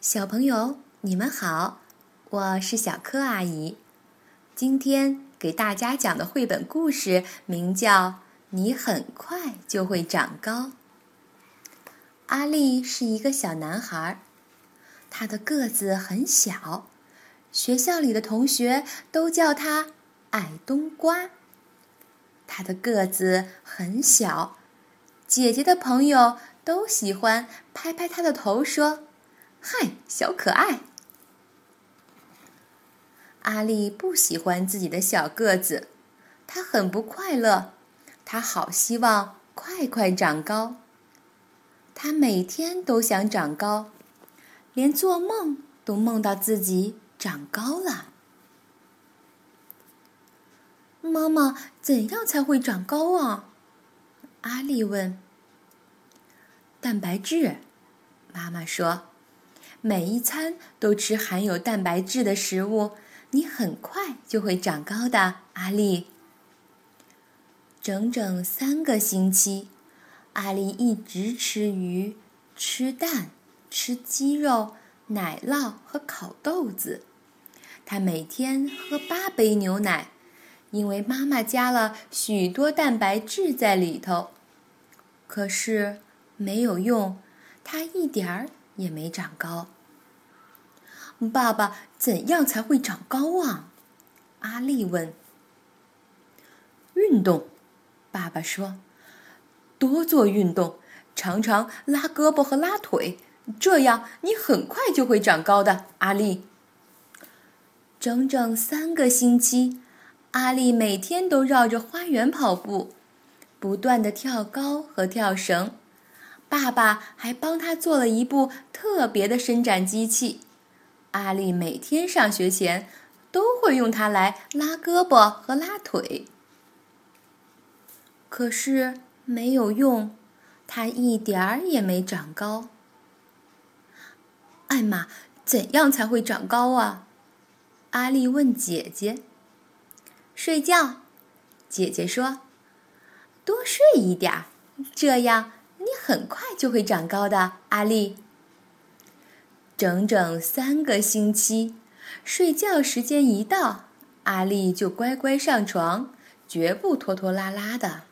小朋友，你们好，我是小柯阿姨。今天给大家讲的绘本故事名叫《你很快就会长高》。阿力是一个小男孩，他的个子很小，学校里的同学都叫他矮冬瓜。他的个子很小，姐姐的朋友都喜欢拍拍他的头说。嗨，小可爱！阿丽不喜欢自己的小个子，她很不快乐。她好希望快快长高。她每天都想长高，连做梦都梦到自己长高了。妈妈，怎样才会长高啊？阿丽问。蛋白质，妈妈说。每一餐都吃含有蛋白质的食物，你很快就会长高的，阿丽。整整三个星期，阿丽一直吃鱼、吃蛋、吃鸡肉、奶酪和烤豆子。她每天喝八杯牛奶，因为妈妈加了许多蛋白质在里头。可是没有用，她一点儿。也没长高。爸爸，怎样才会长高啊？阿丽问。运动，爸爸说，多做运动，常常拉胳膊和拉腿，这样你很快就会长高的。阿丽。整整三个星期，阿丽每天都绕着花园跑步，不断的跳高和跳绳。爸爸还帮他做了一部特别的伸展机器，阿丽每天上学前都会用它来拉胳膊和拉腿。可是没有用，他一点儿也没长高。艾玛，怎样才会长高啊？阿丽问姐姐。睡觉，姐姐说，多睡一点儿，这样。很快就会长高的，阿丽。整整三个星期，睡觉时间一到，阿丽就乖乖上床，绝不拖拖拉拉的。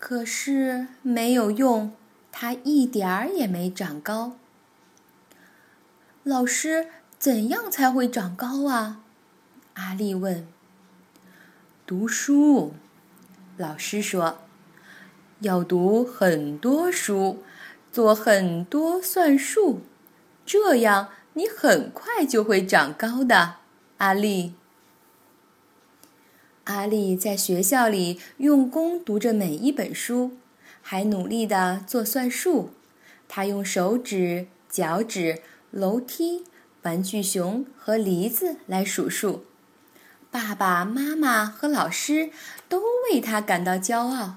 可是没有用，她一点儿也没长高。老师，怎样才会长高啊？阿丽问。读书，老师说。要读很多书，做很多算术，这样你很快就会长高的，阿丽。阿丽在学校里用功读着每一本书，还努力的做算术。她用手指、脚趾、楼梯、玩具熊和梨子来数数。爸爸妈妈和老师都为她感到骄傲。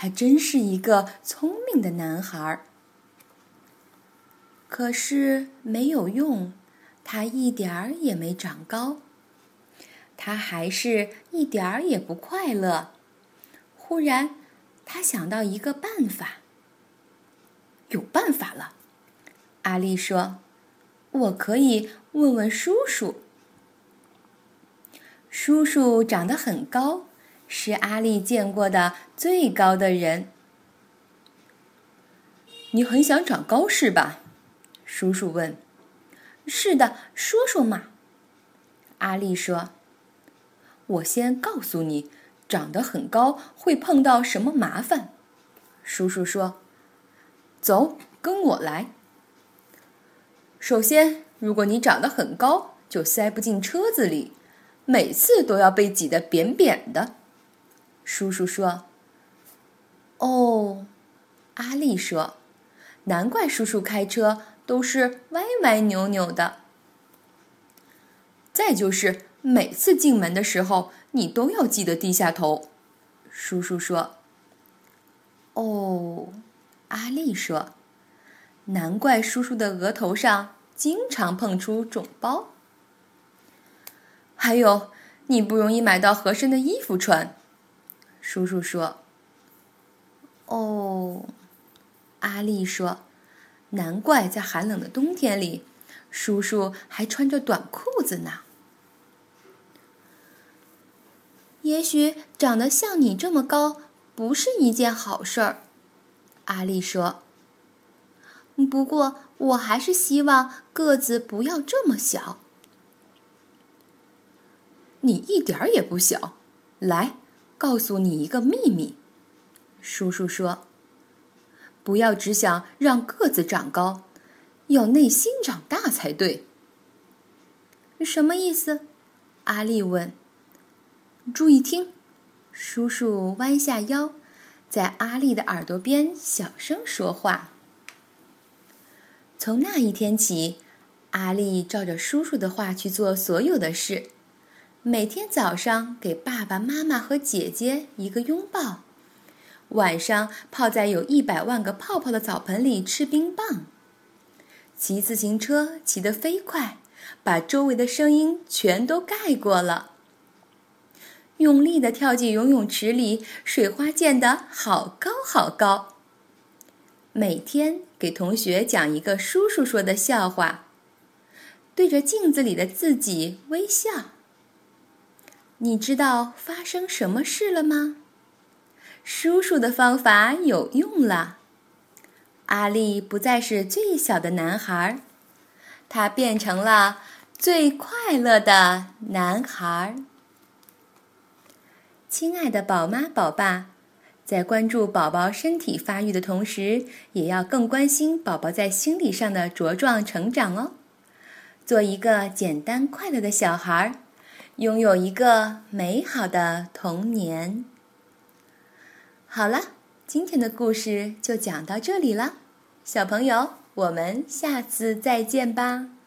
他真是一个聪明的男孩儿。可是没有用，他一点儿也没长高。他还是一点儿也不快乐。忽然，他想到一个办法。有办法了，阿丽说：“我可以问问叔叔。叔叔长得很高。”是阿丽见过的最高的人。你很想长高是吧？叔叔问。是的，说说嘛。阿丽说。我先告诉你，长得很高会碰到什么麻烦。叔叔说。走，跟我来。首先，如果你长得很高，就塞不进车子里，每次都要被挤得扁扁的。叔叔说：“哦。”阿丽说：“难怪叔叔开车都是歪歪扭扭的。”再就是每次进门的时候，你都要记得低下头。”叔叔说。“哦。”阿丽说：“难怪叔叔的额头上经常碰出肿包。”还有，你不容易买到合身的衣服穿。叔叔说：“哦。”阿丽说：“难怪在寒冷的冬天里，叔叔还穿着短裤子呢。也许长得像你这么高不是一件好事儿，阿丽说。不过我还是希望个子不要这么小。你一点儿也不小，来，告诉你一个秘密。叔叔说：“不要只想让个子长高，要内心长大才对。”什么意思？阿丽问。注意听，叔叔弯下腰，在阿丽的耳朵边小声说话。从那一天起，阿丽照着叔叔的话去做所有的事。每天早上给爸爸妈妈和姐姐一个拥抱，晚上泡在有一百万个泡泡的澡盆里吃冰棒。骑自行车骑得飞快，把周围的声音全都盖过了。用力地跳进游泳池里，水花溅得好高好高。每天给同学讲一个叔叔说的笑话，对着镜子里的自己微笑。你知道发生什么事了吗？叔叔的方法有用了，阿力不再是最小的男孩，他变成了最快乐的男孩。亲爱的宝妈宝爸，在关注宝宝身体发育的同时，也要更关心宝宝在心理上的茁壮成长哦。做一个简单快乐的小孩，拥有一个美好的童年。好了，今天的故事就讲到这里了，小朋友，我们下次再见吧。